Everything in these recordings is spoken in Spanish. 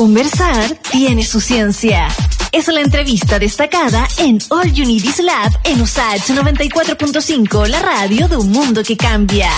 Conversar tiene su ciencia. Es la entrevista destacada en All Is Lab en USAH 94.5, la radio de un mundo que cambia.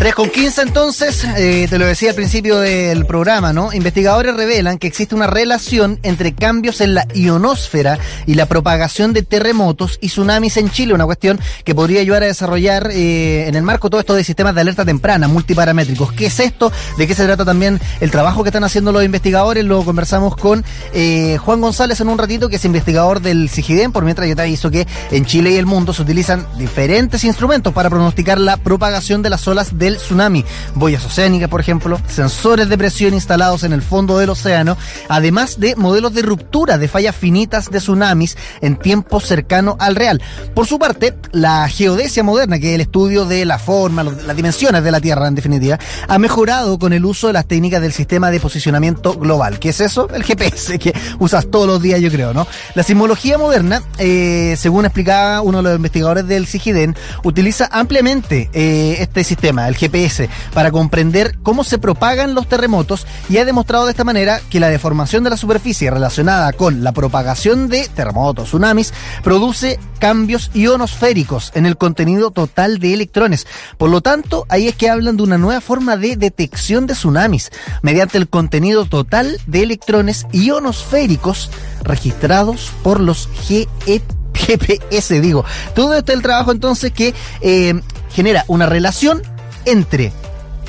3 con 15 entonces, eh, te lo decía al principio del programa, ¿no? Investigadores revelan que existe una relación entre cambios en la ionosfera y la propagación de terremotos y tsunamis en Chile, una cuestión que podría ayudar a desarrollar eh, en el marco todo esto de sistemas de alerta temprana, multiparamétricos. ¿Qué es esto? ¿De qué se trata también el trabajo que están haciendo los investigadores? Lo conversamos con eh, Juan González en un ratito, que es investigador del CIGIDEN, por mientras yo te aviso que en Chile y el mundo se utilizan diferentes instrumentos para pronosticar la propagación de las olas de tsunami, boyas oceánicas, por ejemplo, sensores de presión instalados en el fondo del océano, además de modelos de ruptura de fallas finitas de tsunamis en tiempo cercano al real. Por su parte, la geodesia moderna, que es el estudio de la forma, las dimensiones de la Tierra, en definitiva, ha mejorado con el uso de las técnicas del sistema de posicionamiento global. ¿Qué es eso? El GPS, que usas todos los días, yo creo, ¿no? La sismología moderna, eh, según explicaba uno de los investigadores del CIGIDEN, utiliza ampliamente eh, este sistema, el GPS para comprender cómo se propagan los terremotos y ha demostrado de esta manera que la deformación de la superficie relacionada con la propagación de terremotos, tsunamis, produce cambios ionosféricos en el contenido total de electrones. Por lo tanto, ahí es que hablan de una nueva forma de detección de tsunamis mediante el contenido total de electrones ionosféricos registrados por los GPS, digo. Todo este es el trabajo entonces que eh, genera una relación entre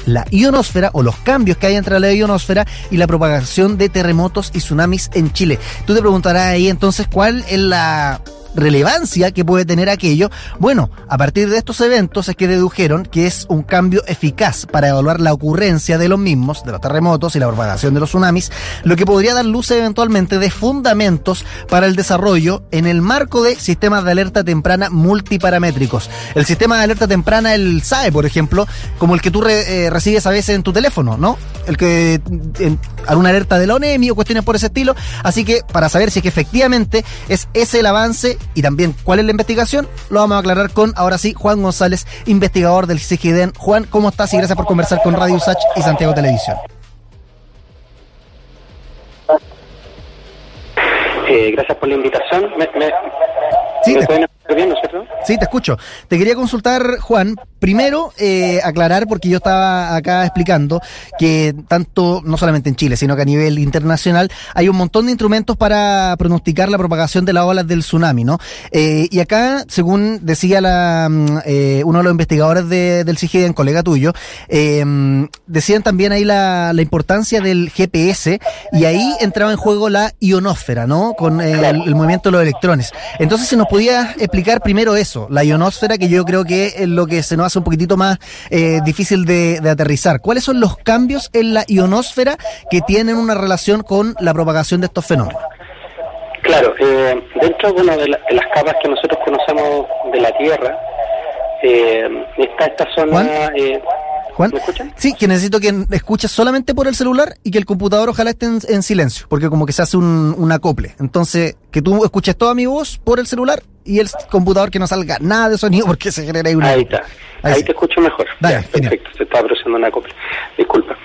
la ionosfera o los cambios que hay entre la ionosfera y la propagación de terremotos y tsunamis en Chile. Tú te preguntarás ahí entonces cuál es la relevancia que puede tener aquello, bueno, a partir de estos eventos es que dedujeron que es un cambio eficaz para evaluar la ocurrencia de los mismos, de los terremotos y la propagación de los tsunamis, lo que podría dar luz eventualmente de fundamentos para el desarrollo en el marco de sistemas de alerta temprana multiparamétricos. El sistema de alerta temprana, el SAE, por ejemplo, como el que tú eh, recibes a veces en tu teléfono, ¿no? El que en, alguna alerta de la ONEMI o cuestiones por ese estilo. Así que para saber si es que efectivamente es ese el avance y también cuál es la investigación, lo vamos a aclarar con, ahora sí, Juan González, investigador del CGDEN. Juan, ¿cómo estás? Y gracias por conversar con Radio Usach y Santiago Televisión. Eh, gracias por la invitación. Me, sí, te... Sí, te escucho. Te quería consultar, Juan, primero eh, aclarar, porque yo estaba acá explicando que tanto, no solamente en Chile, sino que a nivel internacional, hay un montón de instrumentos para pronosticar la propagación de las olas del tsunami, ¿no? Eh, y acá, según decía la, mm, eh, uno de los investigadores de, del CIGIDEN, colega tuyo, decían también ahí la, la, importancia del GPS y ahí entraba en juego la ionosfera, ¿no? Con el, el movimiento de los electrones. Entonces, se nos podía explicar primero eso, la ionosfera, que yo creo que es lo que se nos hace un poquitito más eh, difícil de, aterrizar. ¿Cuáles son los cambios en la ionosfera que tienen una relación con la propagación de estos fenómenos? Claro, eh, dentro de, de, las capas que nosotros conocemos de la Tierra, eh, está esta zona... Juan, ¿Me escuchan? Sí, que necesito que escuches solamente por el celular y que el computador ojalá esté en, silencio, porque como que se hace un, un, acople. Entonces, que tú escuches toda mi voz por el celular y el computador que no salga nada de sonido porque se genera ahí una... Ahí está, ahí, te escucho mejor. perfecto, se está produciendo una acople. Disculpa.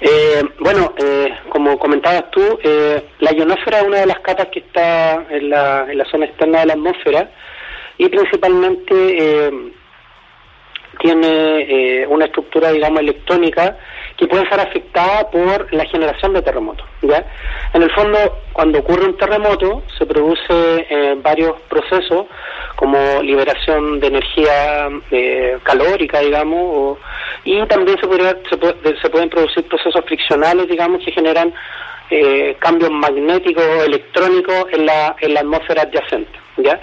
Eh, bueno, eh, como comentabas tú, eh, la ionosfera es una de las capas que está en la, en la zona externa de la atmósfera y principalmente eh, tiene eh, una estructura, digamos, electrónica que puede ser afectada por la generación de terremotos. ¿ya? En el fondo, cuando ocurre un terremoto, se produce eh, varios procesos, como liberación de energía eh, calórica, digamos, y también se, se, pueden producir procesos friccionales, digamos, que generan cambios magnéticos o electrónicos en la, en la atmósfera adyacente. ¿ya?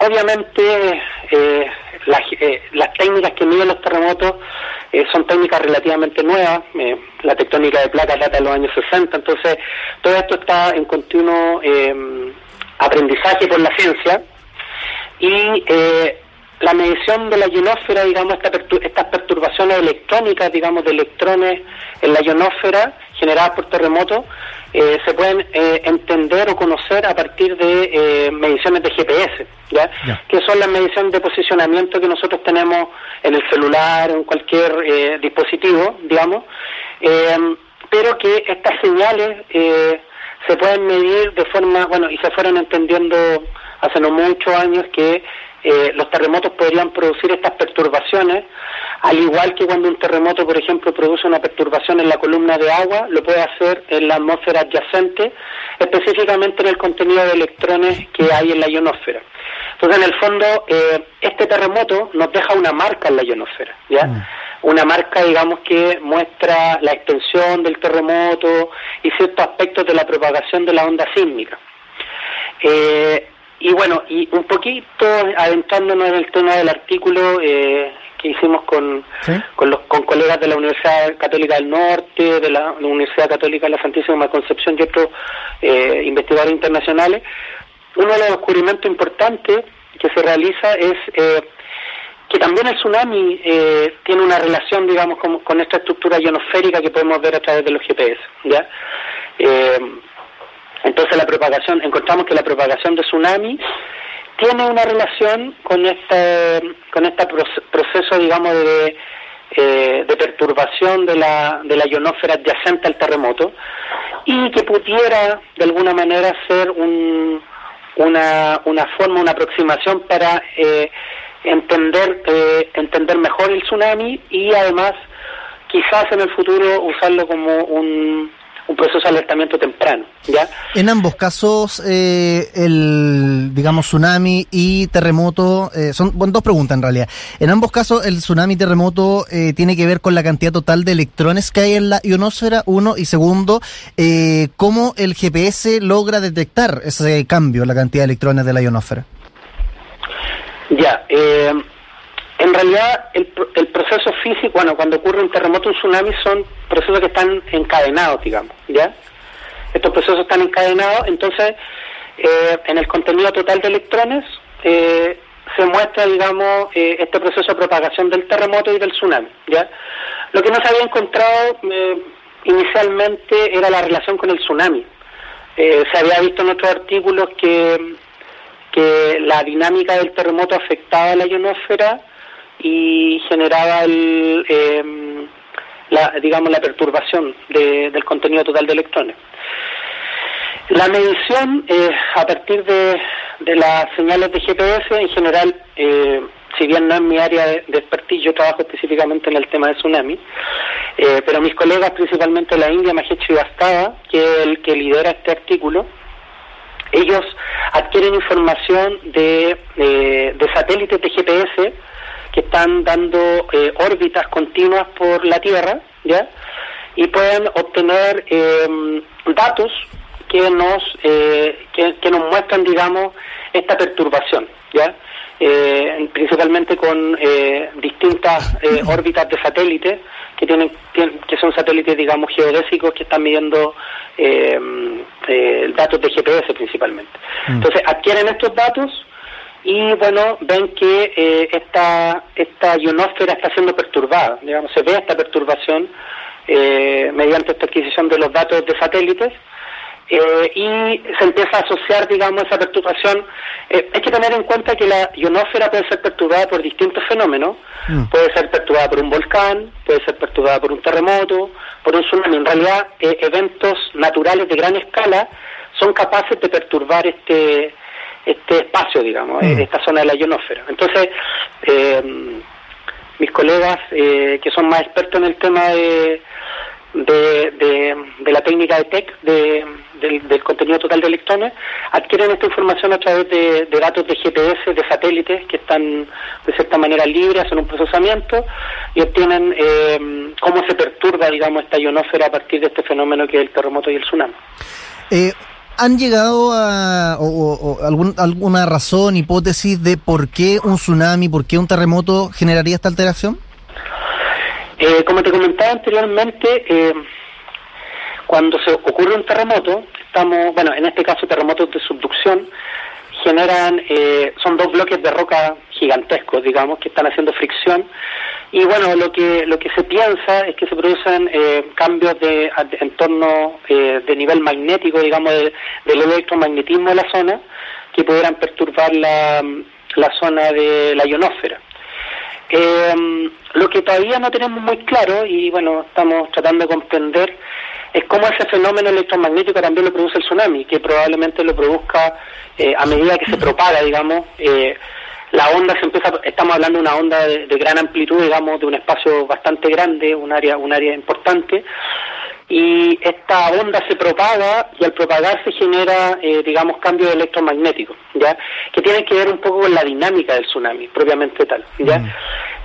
Obviamente, eh, eh, las, técnicas que miden los terremotos eh, son técnicas relativamente nuevas. Eh, la tectónica de placas data de los años 60, entonces todo esto está en continuo aprendizaje por la ciencia. Y la medición de la ionosfera, digamos, estas perturbaciones electrónicas, digamos, de electrones en la ionosfera, generadas por terremotos eh, se pueden eh, entender o conocer a partir de eh, mediciones de GPS, ¿ya? que son las mediciones de posicionamiento que nosotros tenemos en el celular o en cualquier dispositivo, digamos, pero que estas señales se pueden medir de forma, bueno, y se fueron entendiendo hace no muchos años que los terremotos podrían producir estas perturbaciones al igual que cuando un terremoto, por ejemplo, produce una perturbación en la columna de agua, lo puede hacer en la atmósfera adyacente, específicamente en el contenido de electrones que hay en la ionosfera. Entonces, en el fondo, eh, este terremoto nos deja una marca en la ionosfera, ¿ya? Mm. Una marca, digamos, que muestra la extensión del terremoto y ciertos aspectos de la propagación de la onda sísmica. Eh, y bueno, y un poquito adentrándonos en el tema del artículo, eh, que hicimos con, con, los, con colegas de la Universidad Católica del Norte, de la Universidad Católica de la Santísima Concepción y otros eh, investigadores internacionales, uno de los descubrimientos importantes que se realiza es eh, que también el tsunami eh, tiene una relación, digamos, con, con, esta estructura ionosférica que podemos ver a través de los GPS, ¿ya? Entonces la propagación, encontramos que la propagación de tsunami tiene una relación con este, con este proceso, digamos, de, eh, de perturbación de la, de la ionósfera adyacente al terremoto y que pudiera, de alguna manera, ser un, una, una forma, una aproximación para eh, entender, eh, entender mejor el tsunami y además quizás en el futuro usarlo como un, un proceso de alertamiento temprano. ¿ya? En ambos casos, eh, el, digamos, tsunami y terremoto, eh, son dos preguntas en realidad. En ambos casos, el tsunami y terremoto eh, tiene que ver con la cantidad total de electrones que hay en la ionosfera, uno, y segundo, cómo el GPS logra detectar ese cambio, la cantidad de electrones de la ionosfera. Ya, eh, en realidad, el, proceso físico, bueno, cuando ocurre un terremoto, un tsunami, son procesos que están encadenados, digamos, ¿ya? Estos procesos están encadenados, entonces, eh, en el contenido total de electrones, eh, se muestra, digamos, eh, este proceso de propagación del terremoto y del tsunami, ¿ya? Lo que no se había encontrado inicialmente era la relación con el tsunami. se había visto en otros artículos que, que la dinámica del terremoto afectaba a la ionosfera y generaba el, em, la, digamos la perturbación del contenido total de electrones. La medición eh, a partir de, las señales de GPS en general, eh, si bien no es mi área de, expertise, yo trabajo específicamente en el tema de tsunami, eh, pero mis colegas, principalmente de la India, Mahesh Srivastava, que es el que lidera este artículo, ellos adquieren información de, de satélites de GPS que están dando eh, órbitas continuas por la Tierra, ¿ya? Y pueden obtener em, datos que nos eh, que, nos muestran, digamos, esta perturbación, ¿ya? Eh, principalmente con distintas órbitas de satélites que tienen, que son satélites, digamos, geodésicos que están midiendo em, datos de GPS principalmente. Mm. Entonces adquieren estos datos y bueno, ven que eh, esta, esta ionosfera está siendo perturbada, digamos, se ve esta perturbación eh, mediante esta adquisición de los datos de satélites eh, y se empieza a asociar, digamos, esa perturbación. Eh, hay que tener en cuenta que la ionosfera puede ser perturbada por distintos fenómenos, mm. puede ser perturbada por un volcán, puede ser perturbada por un terremoto, por un tsunami. En realidad, eventos naturales de gran escala son capaces de perturbar este este espacio, digamos, mm. esta zona de la ionosfera. Entonces, eh, mis colegas eh, que son más expertos en el tema de, de, de, la técnica de TEC, de, del, contenido total de electrones, adquieren esta información a través de, datos de GPS, de satélites, que están de cierta manera libres, hacen un procesamiento y obtienen eh, cómo se perturba, digamos, esta ionosfera a partir de este fenómeno que es el terremoto y el tsunami. Eh, ¿Han llegado a o, alguna razón, hipótesis de por qué un tsunami, por qué un terremoto generaría esta alteración? Eh, como te comentaba anteriormente, eh, cuando se ocurre un terremoto, estamos, bueno, en este caso terremotos de subducción, generan, eh, son dos bloques de roca gigantescos, digamos, que están haciendo fricción. Y bueno, lo que lo que se piensa es que se producen eh, cambios de en torno eh, de nivel magnético, digamos, del electromagnetismo de la zona, que pudieran perturbar la, la zona de la ionosfera. Eh, lo que todavía no tenemos muy claro, y bueno, estamos tratando de comprender, es cómo ese fenómeno electromagnético también lo produce el tsunami, que probablemente lo produzca eh, a medida que se propaga, digamos. Eh, la onda se empieza, estamos hablando de una onda de, gran amplitud, digamos, de un espacio bastante grande, un área, un área importante, y esta onda se propaga y al propagarse genera, eh, digamos, cambios electromagnéticos, ¿ya? Que tienen que ver un poco con la dinámica del tsunami, propiamente tal, ¿ya? Mm.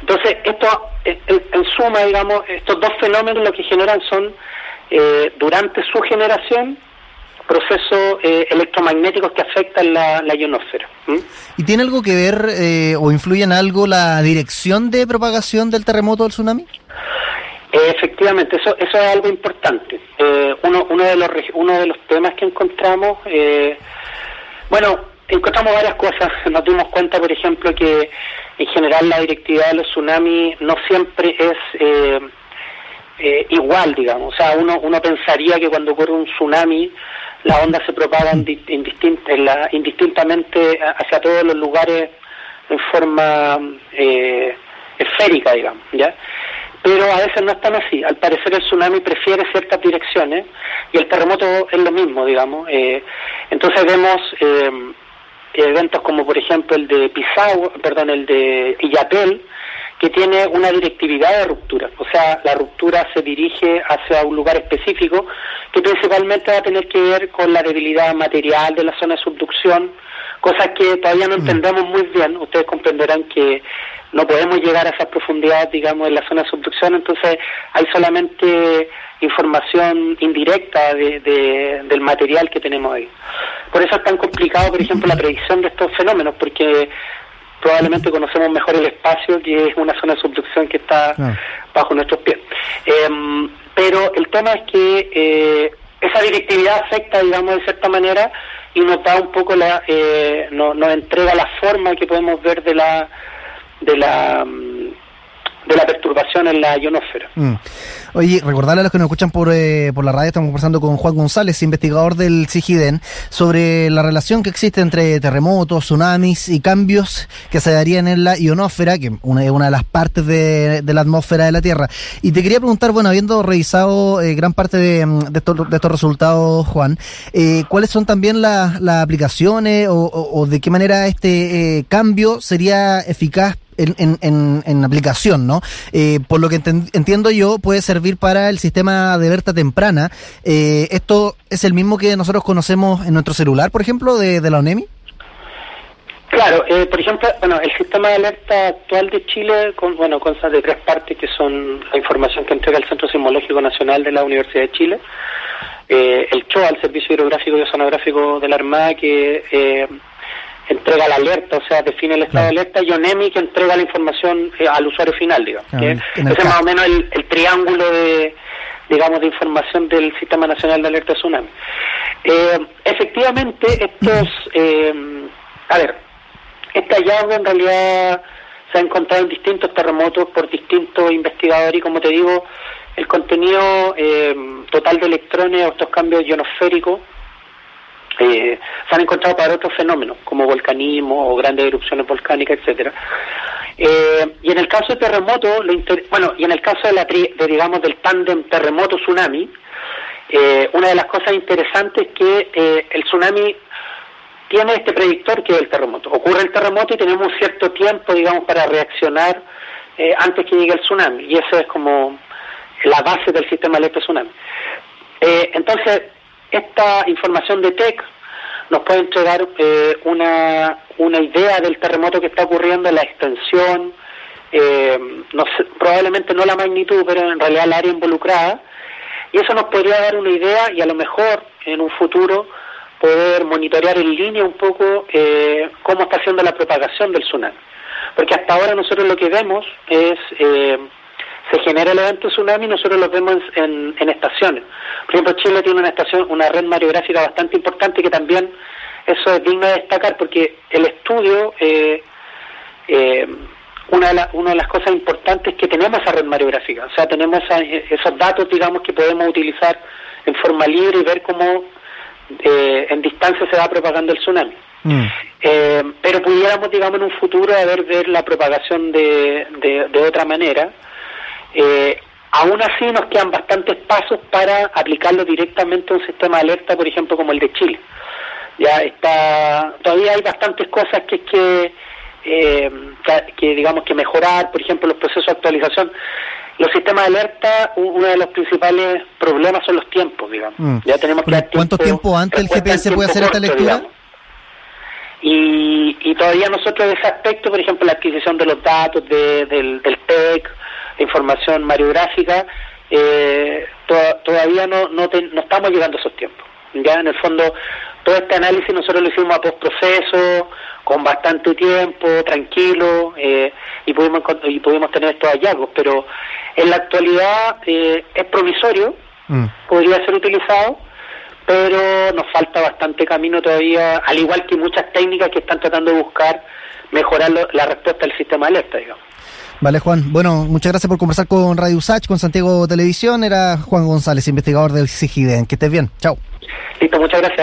Entonces, esto, en, suma, digamos, estos dos fenómenos lo que generan son, eh, durante su generación, procesos eh, electromagnéticos que afectan la, la ionosfera. ¿Y tiene algo que ver o influye en algo la dirección de propagación del terremoto del tsunami? efectivamente, eso, eso es algo importante. Eh, uno, uno, de los, uno de los temas que encontramos, eh, bueno, encontramos varias cosas. Nos dimos cuenta, por ejemplo, que en general la directividad de los tsunamis no siempre es eh, igual, digamos. O sea, uno, uno pensaría que cuando ocurre un tsunami, la onda se propaga indistintamente hacia todos los lugares en forma esférica, digamos, ¿ya? pero a veces no es tan así. Al parecer el tsunami prefiere ciertas direcciones y el terremoto es lo mismo, digamos. Eh, entonces vemos eh, eventos como por ejemplo el de Pisau, perdón, el de Illapel, que tiene una directividad de ruptura. O sea, la ruptura se dirige hacia un lugar específico que principalmente va a tener que ver con la debilidad material de la zona de subducción, cosas que todavía no mm. entendemos muy bien. Ustedes comprenderán que no podemos llegar a esas profundidades, digamos, en la zona de subducción, entonces hay solamente información indirecta de, del material que tenemos ahí. Por eso es tan complicado, por ejemplo, la predicción de estos fenómenos, porque probablemente conocemos mejor el espacio, que es una zona de subducción que está bajo nuestros pies. Em, pero el tema es que eh, esa directividad afecta, digamos, de cierta manera y nos da un poco la, eh, nos entrega la forma que podemos ver de la de la de la perturbación en la ionosfera. Mm. Oye, recordarle a los que nos escuchan por, eh, por la radio, estamos conversando con Juan González, investigador del CIGIDEN, sobre la relación que existe entre terremotos, tsunamis y cambios que se darían en la ionosfera, que es una, una de las partes de, la atmósfera de la Tierra. Y te quería preguntar, bueno, habiendo revisado eh, gran parte de, de, estos, de, estos, resultados, Juan, eh, ¿cuáles son también las aplicaciones o, o, de qué manera este cambio sería eficaz en, en, en, aplicación, ¿no? Eh, por lo que entiendo yo, puede servir para el sistema de alerta temprana. Eh, ¿Esto es el mismo que nosotros conocemos en nuestro celular, por ejemplo, de, la ONEMI? Claro, eh, por ejemplo, bueno, el sistema de alerta actual de Chile, con, bueno, consta de tres partes que son la información que entrega el Centro Sismológico Nacional de la Universidad de Chile, el CHOA, el Servicio Hidrográfico y Oceanográfico de la Armada, que entrega la alerta, o sea, define el estado de alerta, y ONEMI que entrega la información eh, al usuario final, digamos. Ah, ese es más o menos el, triángulo de digamos de información del Sistema Nacional de Alerta Tsunami. Eh, efectivamente, estos, eh, a ver, este hallazgo en realidad se ha encontrado en distintos terremotos por distintos investigadores y como te digo, el contenido total de electrones o estos cambios ionosféricos eh, se han encontrado para otros fenómenos como volcanismo o grandes erupciones volcánicas, etcétera. Eh, y en el caso de terremoto, bueno, y en el caso de, la digamos del tándem terremoto tsunami, eh, una de las cosas interesantes es que el tsunami tiene este predictor que es el terremoto. Ocurre el terremoto y tenemos un cierto tiempo, digamos, para reaccionar antes que llegue el tsunami. Y eso es como la base del sistema electro tsunami. entonces, esta información de TEC nos puede entregar eh, una, una idea del terremoto que está ocurriendo, la extensión, eh, probablemente no la magnitud, pero en realidad la área involucrada, y eso nos podría dar una idea y a lo mejor en un futuro poder monitorear en línea un poco eh, cómo está haciendo la propagación del tsunami. Porque hasta ahora nosotros lo que vemos es se genera el evento tsunami, nosotros lo vemos en, estaciones. Por ejemplo, Chile tiene una estación, una red mareográfica bastante importante que también eso es digno de destacar porque el estudio eh, eh, una, de una de las cosas importantes es que tenemos esa red mariográfica, o sea, tenemos esos datos, digamos, que podemos utilizar en forma libre y ver cómo eh, en distancia se va propagando el tsunami. Mm. Eh, pero pudiéramos, digamos, en un futuro haber ver la propagación de, de, otra manera. Eh, aún así nos quedan bastantes pasos para aplicarlo directamente a un sistema de alerta, por ejemplo, como el de Chile. Ya está, todavía hay bastantes cosas que que, eh, que, digamos que mejorar, por ejemplo, los procesos de actualización. Los sistemas de alerta, uno de los principales problemas son los tiempos, digamos. Mm. Ya tenemos que ¿Cuánto tiempo antes el GPS puede hacer esta lectura? Y, y todavía nosotros en ese aspecto, por ejemplo, la adquisición de los datos del, del TEC, información mariográfica, eh, todavía no, no, no estamos llegando a esos tiempos. Ya en el fondo, todo este análisis nosotros lo hicimos a postproceso, con bastante tiempo, tranquilo, eh, y, pudimos, y pudimos tener estos hallazgos, pero en la actualidad eh, es provisorio, mm. podría ser utilizado, pero nos falta bastante camino todavía, al igual que muchas técnicas que están tratando de buscar mejorar la respuesta del sistema de alerta, digamos. Vale, Juan. Bueno, muchas gracias por conversar con Radio Usach, con Santiago Televisión. Era Juan González, investigador del CIGIDEN. Que estés bien. Chao. Listo, muchas gracias.